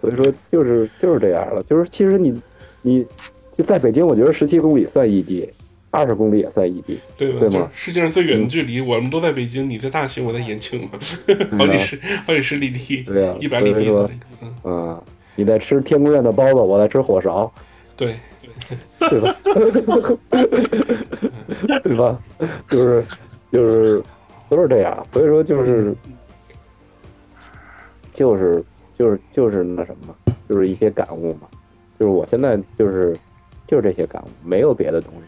所以说就是就是这样了，就是其实你你就在北京，我觉得十七公里算异地，二十公里也算异地。对吧？对吗就是世界上最远的距离，我们都在北京，你在大兴，我在延庆嘛，好几十好几十里地，对呀一百里地所以说的那个，嗯，啊、你在吃天宫院的包子，我在吃火勺，对，对吧？对吧？就是就是都是这样，所以说就是就是就是就是那什么，就是一些感悟嘛。就是我现在就是就是这些感悟，没有别的东西。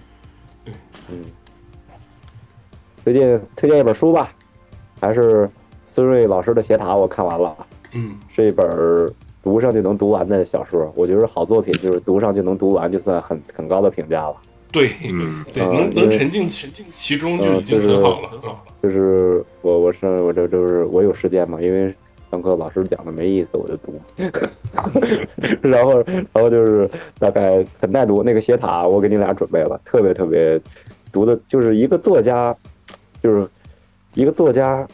嗯，最近推荐一本书吧，还是孙瑞老师的《斜塔》，我看完了。嗯是一本读上就能读完的小说。我觉得好作品就是读上就能读完，就算很很高的评价了。对嗯，对，能能因为能沉浸其其中就已经很好了啊。就是我我是我这就是我有时间嘛，因为上课老师讲的没意思，我就读。然后然后就是大概很耐读那个斜塔，我给你俩准备了，特别特别读的，就是一个作家，就是一个作家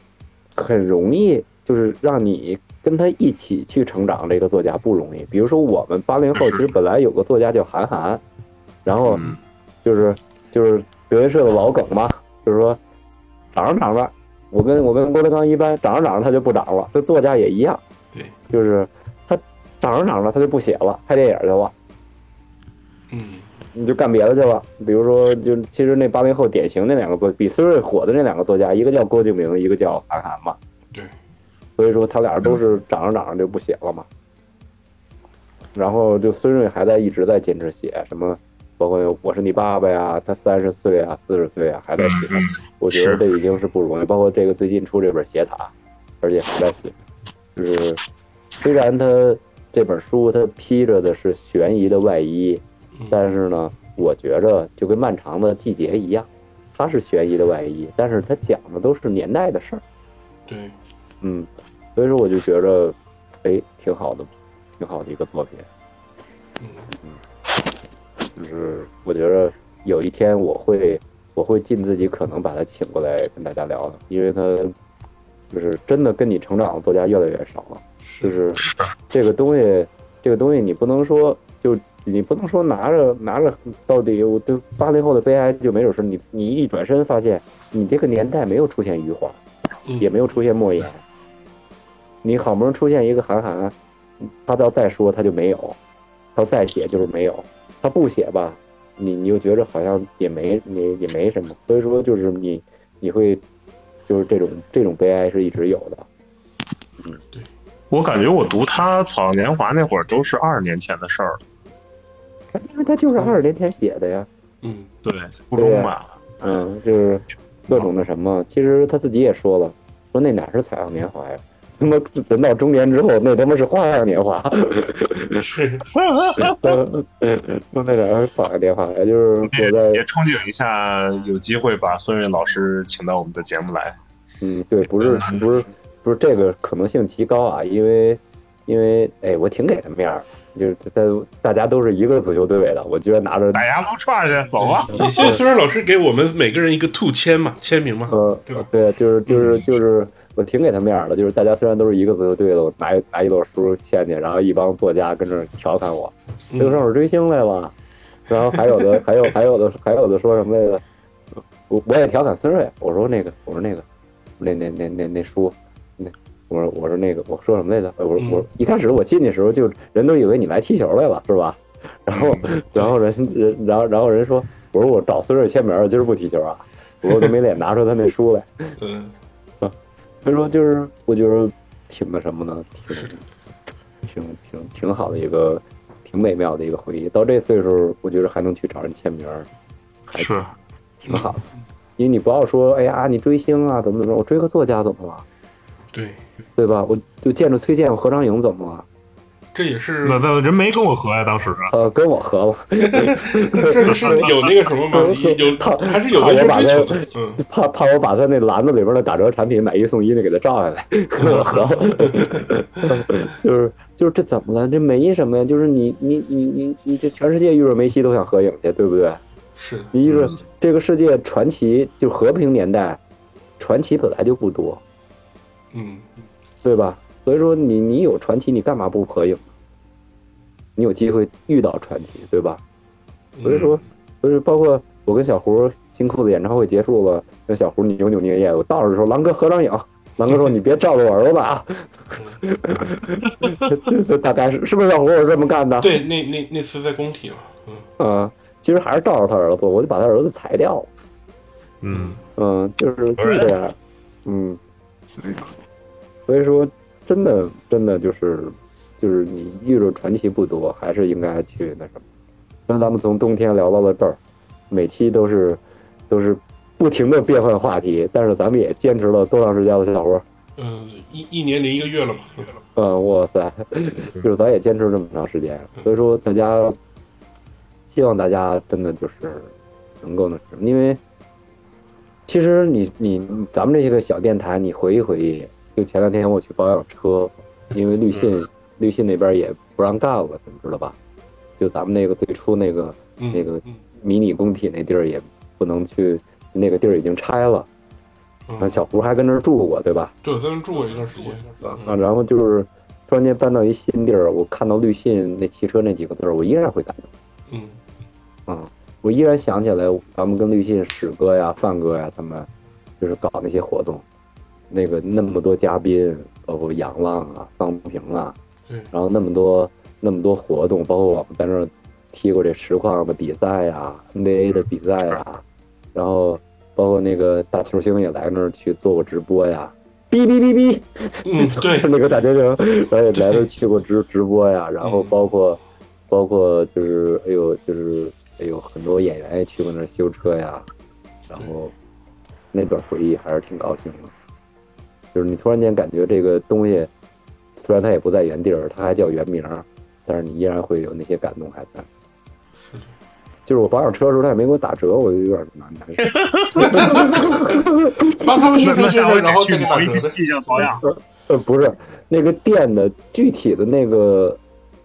很容易就是让你跟他一起去成长，这个作家不容易。比如说我们八零后，其实本来有个作家叫韩寒，然后嗯。就是就是德云社的老梗嘛，就是说长着长着，我跟我跟郭德纲一般，长着长着他就不长了，这作家也一样，对，就是他长着长着他就不写了，拍电影去了。嗯你就干别的去吧，比如说，就其实那八零后典型那两个作，比孙瑞火的那两个作家，一个叫郭敬明，一个叫韩寒嘛。对，所以说他俩都是长着长着就不写了嘛。然后就孙瑞还在一直在坚持写什么，包括我是你爸爸呀，他三十岁啊，四十岁啊还在写，我觉得这已经是不容易。包括这个最近出这本《斜塔》，而且还在写，就是虽然他这本书他披着的是悬疑的外衣，嗯但是呢，我觉着就跟漫长的季节一样，它是悬疑的外衣，但是它讲的都是年代的事儿。对，嗯，所以说我就觉着，哎，挺好的，挺好的一个作品。嗯就是我觉着有一天我会，我会尽自己可能把他请过来跟大家聊的，因为他就是真的跟你成长的作家越来越少了。就是这个东西，这个东西你不能说就你不能说拿着拿着到底我对八零后的悲哀就没准是你你一转身发现你这个年代没有出现余华，嗯。也没有出现莫言，你好不容易出现一个韩寒，他要再说他就没有，他再写就是没有，他不写吧，你你又觉着好像也没也也没什么，所以说就是你你会就是这种这种悲哀是一直有的，嗯，对。我感觉我读他《草样年华》那会儿都是二十年前的事儿了，因为他就是二十年前写的呀，嗯对，初中嘛，嗯，就是各种的什么，其实他自己也说了，说那哪是采样年华呀。他妈人到中年之后，那他妈是花样年华。是，嗯，那哪是花样年华呀？就是我在也憧憬一下有机会把孙悦老师请到我们的节目来。嗯，对，不是不是不是这个可能性极高啊，因为因为哎，我挺给他面儿，就是大大家都是一个足球队的，我居然拿着大家撸串去，走吧。也谢谢孙然老师给我们每个人一个兔签嘛，签名嘛。呃对吧，对，就是就是就是我挺给他面儿的，就是大家虽然都是一个足球队的，我拿一拿一摞书签去，然后一帮作家跟这儿调侃我，嗯这个上我追星来了，然后还有的还有还有的还有的说什么来着？我我也调侃孙瑞，我说那个我说那个那那那那那书，那我说我说那个我说什么来着？我说嗯我一开始我进去的时候就人都以为你来踢球来了是吧？然后然后人人然后然后人说我说我找孙瑞签名儿，今儿不踢球啊，我都没脸拿出他那书来。嗯，所以说就是我觉得挺那什么呢，挺挺挺挺好的一个挺美妙的一个回忆。到这岁数，我觉得还能去找人签名儿，还是，挺好的。因为你不要说，哎呀，你追星啊，怎么怎么着，我追个作家怎么了，对，对吧？我就见着崔健，我合张影怎么了？这也是那那人没跟我合呀，当时。呃，跟我合了，这是有那个什么吗？有他还是有人生追求的。嗯，怕怕我把他那篮子里边的打折产品买一送一的给他照下来，跟我合了。就是就是这怎么了？这没什么呀，就是你你你你你这全世界遇着梅西都想合影去，对不对？是的，你是这个世界传奇，就和平年代，传奇本来就不多，嗯，对吧？所以说你你有传奇，你干嘛不合影？你有机会遇到传奇，对吧？所以说，所以说包括我跟小胡新裤子演唱会结束了，跟小胡扭扭捏捏，我到的时候，狼哥合张影。狼哥说：“你别照着我儿子啊！”这 这大概是是不是小胡是这么干的？对，那那那次在工体嘛，嗯，啊、其实还是照着他儿子，我就把他儿子裁掉了。嗯，嗯，就是就是这样，嗯，所以说真的真的就是就是你遇着传奇不多，还是应该去那什么。那咱们从冬天聊到了这儿，每期都是都是不停的变换话题，但是咱们也坚持了多长时间了，小伙儿？嗯，一一年零一个月了嘛，嗯嗯，哇塞，就是咱也坚持这么长时间，所以说大家希望大家真的就是能够那什么，因为其实你你咱们这些个小电台，你回忆回忆，就前两天我去保养车，因为绿信绿信那边也不让干了，你知道吧？就咱们那个最初那个嗯，那个嗯迷你工体那地儿也不能去，那个地儿已经拆了，那嗯，小胡还跟那儿住过，对吧？对，我在那住过一段时间，啊，嗯然后就是突然间搬到一新地儿，我看到绿信那汽车那几个字儿，我依然会感动。嗯啊、我依然想起来咱们跟绿信史哥呀、范哥呀他们，就是搞那些活动，那个那么多嘉宾，包括杨浪啊、桑平啊，嗯。然后那么多那么多活动，包括我们在那儿踢过这实况的比赛呀、NBA 的比赛呀，然后包括那个大球星也来那儿去做过直播呀，哔哔哔哔。嗯，对。就，那个大球星，然后也来这去过直直播呀，然后嗯包括包括就是哎呦就是哎呦很多演员也去过那儿修车呀，然后那段回忆还是挺高兴的，就是你突然间感觉这个东西虽然它也不在原地儿，它还叫原名儿，但是你依然会有那些感动还在。是的，就是我保养车的时候他也没给我打折，我就有点难难受。帮他们宣传宣传，那下回然后再打折呗。地上保养。呃，不是那个店的具体的那个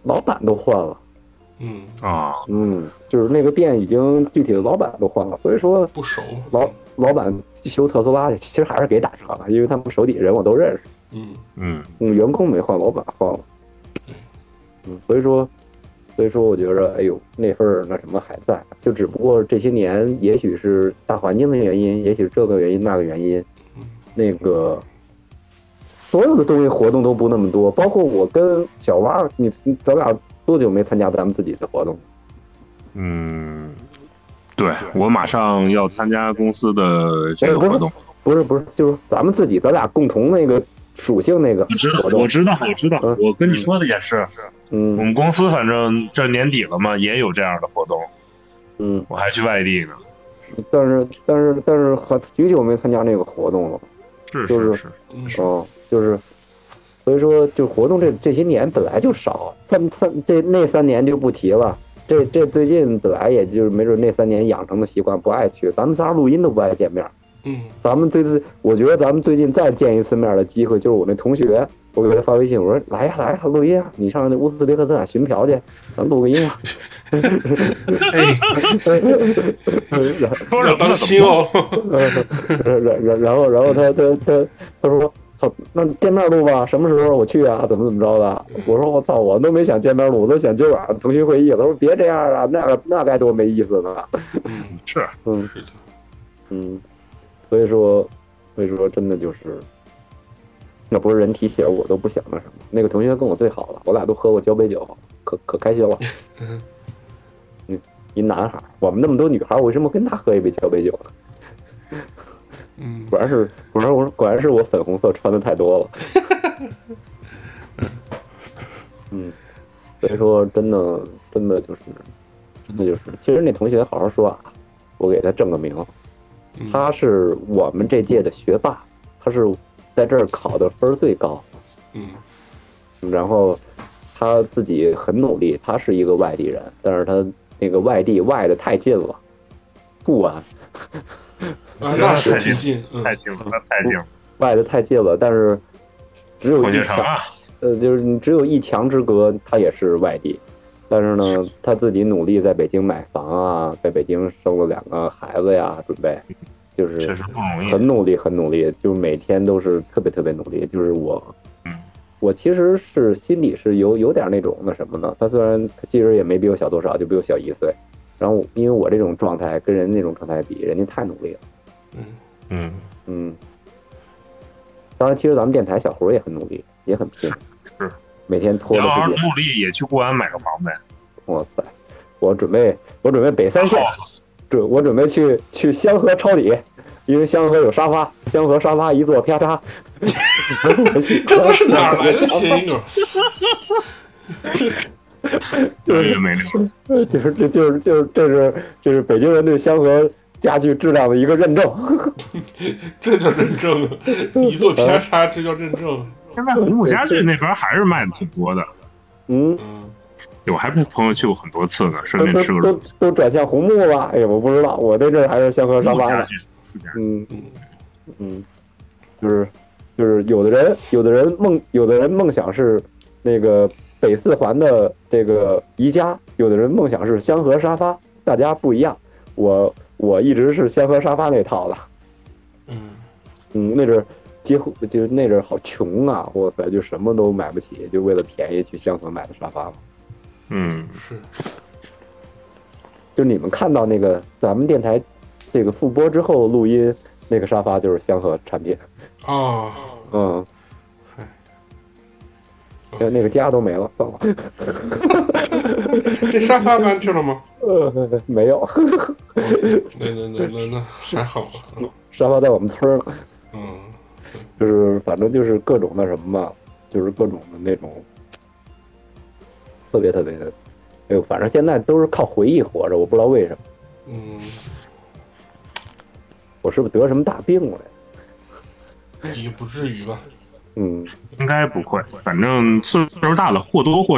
老板都换了，嗯，啊，嗯，就是那个店已经具体的老板都换了，所以说不熟。老老板修特斯拉去，其实还是给打折了，因为他们手底下人我都认识，嗯。嗯，嗯，员工没换，老板换了，嗯，所以说，所以说我觉着，哎呦，那份儿那什么还在，就只不过这些年，也许是大环境的原因，也许是这个原因那个原因，那个所有的东西活动都不那么多，包括我跟小蛙，你你咱俩多久没参加咱们自己的活动？嗯，对我马上要参加公司的这个活动，不是不是，就是咱们自己，咱俩共同那个属性那个我知道我，知道，我知道嗯，我跟你说的也是，我嗯们公司反正这年底了嘛，也有这样的活动，嗯，我还去外地呢，但是但是但是很许久没参加那个活动了。是就是是，嗯，哦，就是，所以说，就活动这这些年本来就少，三三这那三年就不提了。这这最近本来也就是没准那三年养成的习惯不爱去，咱们仨录音都不爱见面。嗯咱们这次，我觉得咱们最近再见一次面的机会，就是我那同学，我给他发微信，我说来呀来呀录音啊，你上那乌兹别克斯坦寻嫖去，咱录个音啊。然后要当心哦。然然然然后然后他他他他说操，那见面录吧，什么时候我去啊？怎么怎么着的？我说我操，我都没想见面录，我都想今晚上腾讯会议。他说别这样啊，那个那该多没意思呢。嗯，是，嗯是的。嗯，所以说所以说真的就是，那不是人提醒我都不想那什么。那个同学跟我最好了，我俩都喝过交杯酒，可可开心了。嗯，一男孩，我们那么多女孩，为什么跟他喝一杯交杯酒呢？嗯果然是，果然我果然是我粉红色穿的太多了。嗯，所以说真的真的就是，真的就是，其实那同学好好说啊，我给他正个名，嗯他是我们这届的学霸，他是在这儿考的分儿最高，嗯然后他自己很努力，他是一个外地人，但是他那个外地外的太近了，不安。啊，那是太近，嗯太近了，那太近了，外的太近了，但是只有一墙，呃，就是你只有一墙之隔，他也是外地。但是呢，他自己努力在北京买房啊，在北京生了两个孩子呀，准备就是确实不容易，很努力，很努力，就是每天都是特别特别努力。就是我，嗯，我其实是心里是有有点那种那什么的。他虽然他其实也没比我小多少，就比我小一岁。然后因为我这种状态跟人那种状态比，人家太努力了。嗯嗯，嗯，当然，其实咱们电台小胡也很努力，也很拼，是每天拖着时间。是努力也去固安买个房呗，哇塞，我准备，我准备北三线，准我准备去去香河抄底，因为香河有沙发，香河沙发一坐啪嚓。这都是哪儿来的 谐音梗？越来越没溜。就是这就是就是这是这是北京人对香河家具质量的一个认证。这叫认证啊！一座偏差，这叫认证。现在红木家具那边还是卖的挺多的，嗯，嗯，我还陪朋友去过很多次呢，顺都便吃个都都都转向红木了。哎呀，我不知道，我对这还是香河沙发嗯嗯，就是就是有的人有的人梦有的人梦想是那个北四环的这个宜家，有的人梦想是香河沙发，大家不一样。我我一直是香河沙发那套的，嗯，嗯，那阵儿几乎就那阵儿好穷啊，哇塞，就什么都买不起，就为了便宜去香河买的沙发嘛。嗯，是，就你们看到那个咱们电台这个复播之后录音那个沙发就是香河产品，哦，嗯。嗨那那个家都没了，算了。这沙发搬去了吗？呃，没有，那那那那那还好吧？沙发在我们村儿呢。嗯，就是反正就是各种那什么吧，就是各种的那种，特别特别的，哎呦，反正现在都是靠回忆活着，我不知道为什么，嗯，我是不是得什么大病了呀？也不至于吧？嗯，应该不会，反正岁数大了或多或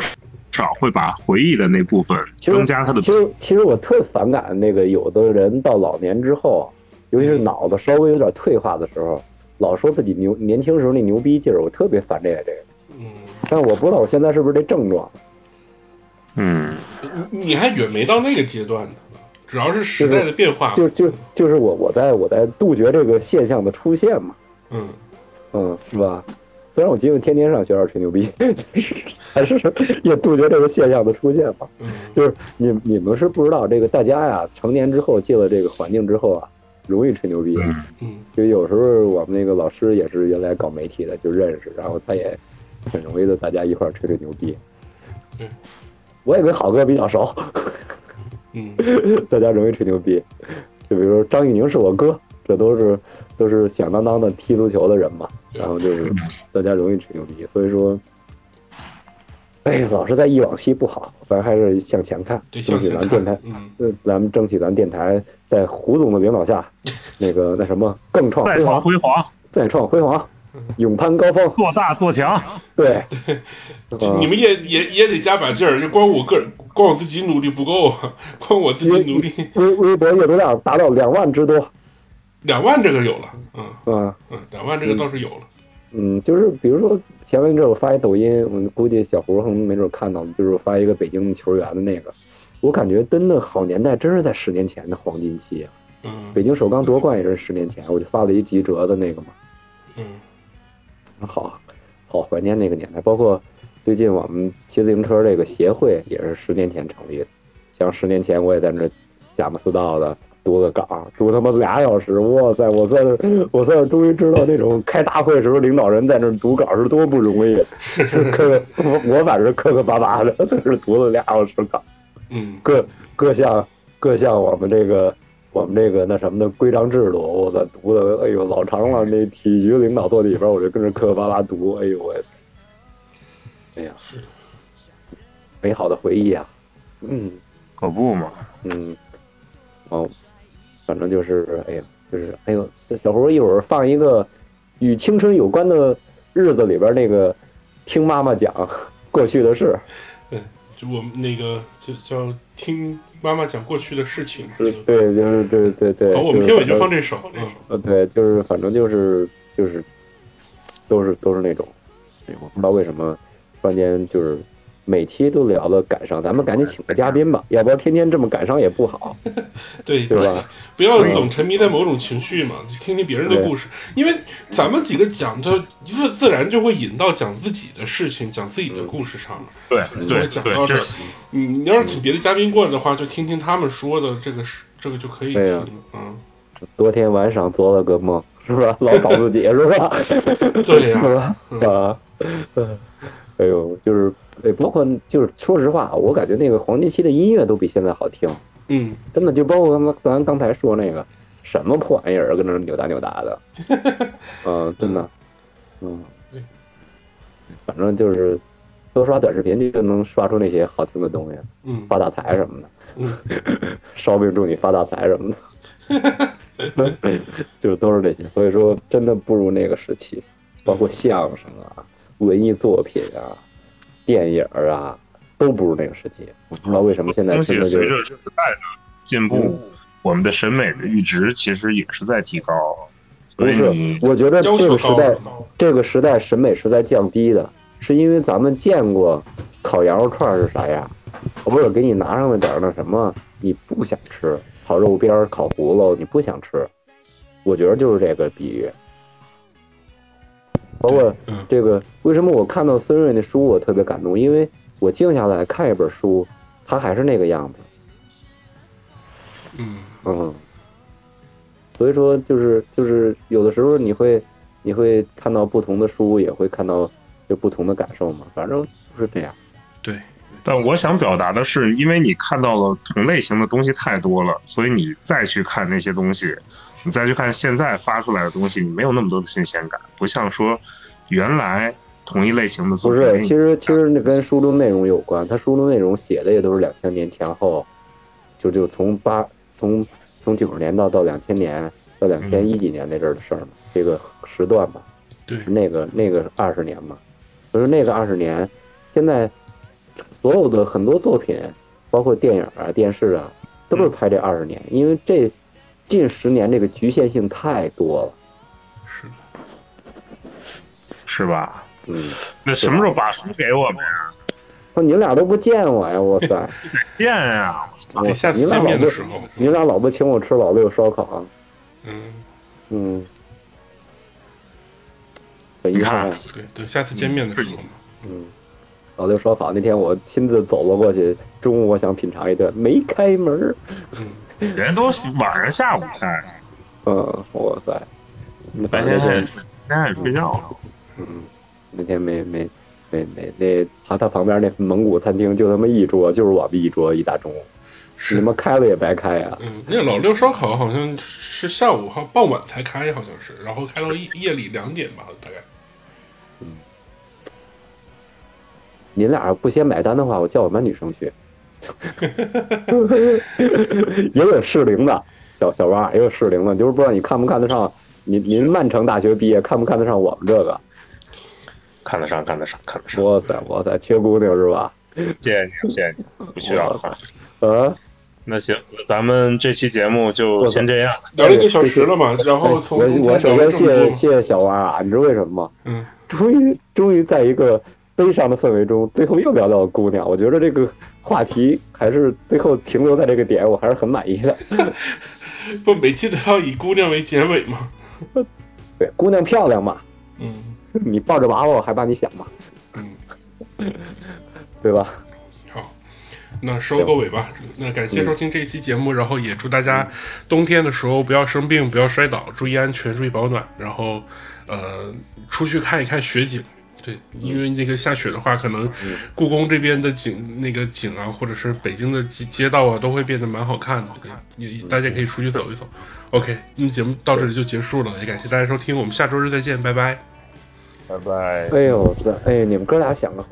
少少会把回忆的那部分增加它的其实其实我特反感那个有的人到老年之后，尤其是脑子稍微有点退化的时候，老说自己牛年轻时候那牛逼劲儿，我特别烦这个这个。嗯，但是我不知道我现在是不是这症状。嗯，你你还远没到那个阶段呢，主要是时代的变化。就就就是我我在我在杜绝这个现象的出现嘛，嗯，嗯，是吧？虽然我今天天天上学校吹牛逼，还是也杜绝这个现象的出现嘛。嗯就是你你们是不知道这个大家呀，成年之后进了这个环境之后啊，容易吹牛逼。嗯嗯就有时候我们那个老师也是原来搞媒体的，就认识，然后他也很容易的，大家一块儿吹吹牛逼。嗯，我也跟好哥比较熟，嗯 大家容易吹牛逼。就比如说张玉宁是我哥，这都是都是响当当的踢足球的人嘛，然后就是大家容易吹牛逼，所以说，哎，老是在忆往昔不好，咱还是向前看，对，争取咱电台。，嗯，呃，咱们争取咱电台在胡总的领导下，那个那什么更创再辉煌，创辉煌，再创辉煌，勇攀高峰。做大做强。对，就你们也也也得加把劲儿，就光我个人，光我自己努力不够啊，光我自己努力，微微博阅读量达到两万之多，两万这个有了，嗯。啊，嗯，两万这个倒是有了，嗯，就是比如说前一阵我发一抖音，我估计小胡可能没准看到，就是我发一个北京球员的那个，我感觉真的好年代，真是在十年前的黄金期啊！嗯。北京首钢夺冠也是十年前，我就发了一吉哲的那个嘛，嗯。好好怀念那个年代。包括最近我们骑自行车这个协会也是十年前成立的，像十年前我也在那佳木斯道的读个稿，读他妈俩小时，哇塞！我算是我算是终于知道那种开大会时候领导人在那儿读稿是多不容易，是磕个我我反正磕磕巴巴的，在这读了俩小时稿，嗯各各项各项我们这个。我们这个那什么的规章制度，我操，读的哎呦老长了。那体局领导坐里边，我就跟着磕磕巴巴读，哎呦我，哎呀，是，美好的回忆啊，嗯可不嘛，嗯，哦，反正就是哎呀，就是哎呦，这小胡一会儿放一个与青春有关的日子里边那个听妈妈讲过去的事，对就我们那个就叫听妈妈讲过去的事情，对，就是对对对。好，我们是片尾就放这首，嗯呃，对，就是反正就是就是都是都是那种，哎我不知道为什么突然间就是每期都聊了感伤，咱们赶紧请个嘉宾吧，要不然天天这么感伤也不好，对对吧？不要总沉迷在某种情绪嘛，就 听听别人的故事，因为咱们几个讲的自自然就会引到讲自己的事情、讲自己的故事上了，对就会对对，这讲到这儿。你你要是请别的嘉宾过来的话，就听听他们说的这个是这个就可以听了，嗯，昨天晚上做了个梦，是吧？老搞自己是吧？对呀、是吧？啊，嗯哎呦，就是哎，包括就是说实话，我感觉那个黄金期的音乐都比现在好听，嗯，真的就包括刚咱刚才说那个什么破玩意儿，跟那儿扭打扭打的，嗯，真的，嗯，反正就是多刷短视频就能刷出那些好听的东西，嗯。发大财什么的，嗯，烧饼祝你发大财什么的，就都是这些，所以说真的不如那个时期，包括相声啊、文艺作品啊、电影啊，都不如那个时期。我不知道为什么现在东西真的就随着时代的进步，我们的审美的阈值其实也是在提高，不是所以你，我觉得要这个时代这个时代审美是在降低的，是因为咱们见过烤羊肉串是啥样，我不是给你拿上了点儿那什么，你不想吃，烤肉边儿、烤葫芦你不想吃，我觉得就是这个比喻。包括嗯这个，为什么我看到孙瑞那书我特别感动？因为我静下来看一本书，他还是那个样子。嗯嗯，所以说就是就是有的时候你会你会看到不同的书，也会看到就不同的感受嘛，反正就是这样。对，但我想表达的是，因为你看到了同类型的东西太多了，所以你再去看那些东西，你再去看现在发出来的东西，你没有那么多的新鲜感，不像说原来同一类型的作不是，品给你。其实其实那跟书中内容有关，他书中内容写的也都是两千年前后，就就从八从从九十年到到两千年到两千一几年那阵儿的事儿嘛，这个时段嘛，对那个那个二十年嘛，所以说那个二十年，现在所有的很多作品，包括电影啊、电视啊，都是拍这二十年，因为这近十年这个局限性太多了。是的，是吧？嗯，那什么时候把书给我们呀？说你们俩都不见我呀！哇塞，见呀！我得下次见你俩老不面的时候，你俩老不请我吃老六烧烤啊？嗯，嗯，很遗憾啊。对，等下次见面的时候嘛。嗯，老六烧烤那天我亲自走了过去，中午我想品尝一顿，没开门儿。嗯，人都晚上下午开，嗯，哇塞，那白天天还白天睡觉呢。嗯，那天没没没没那他他旁边那蒙古餐厅就他妈一桌，就是我们一桌一大中午，是你们开了也白开呀、嗯，那老六烧烤好像是下午好傍晚才开，好像是，然后开到夜夜里两点吧，大概。您俩不先买单的话，我叫我们女生去，也 有适龄的小小娃，也有适龄的，就是不知道你看不看得上。您您曼城大学毕业，看不看得上我们这个？看得上，看得上，看得上。哇塞哇塞，缺姑娘是吧？谢谢你，谢谢你，不需要 啊。呃，那行，咱们这期节目就先这样。聊了一个小时了嘛，然后从我我首先谢谢小娃啊，你知道为什么吗？嗯，终于终于在一个悲伤的氛围中，最后又聊到了姑娘。我觉得这个话题还是最后停留在这个点，我还是很满意的。不每期都要以姑娘为结尾吗？对，姑娘漂亮嘛，嗯 你抱着娃娃我还帮你想嘛，嗯，对吧？好，那收个尾吧。那感谢收听这一期节目，然后也祝大家冬天的时候不要生病，不要摔倒，注意安全，注意保暖，然后呃出去看一看雪景。对，因为那个下雪的话，可能故宫这边的景那个景啊，或者是北京的街街道啊，都会变得蛮好看的。也也大家可以出去走一走。OK，那节目到这里就结束了，也感谢大家收听，我们下周日再见，拜拜。拜拜。哎呦，这哎，你们哥俩想个。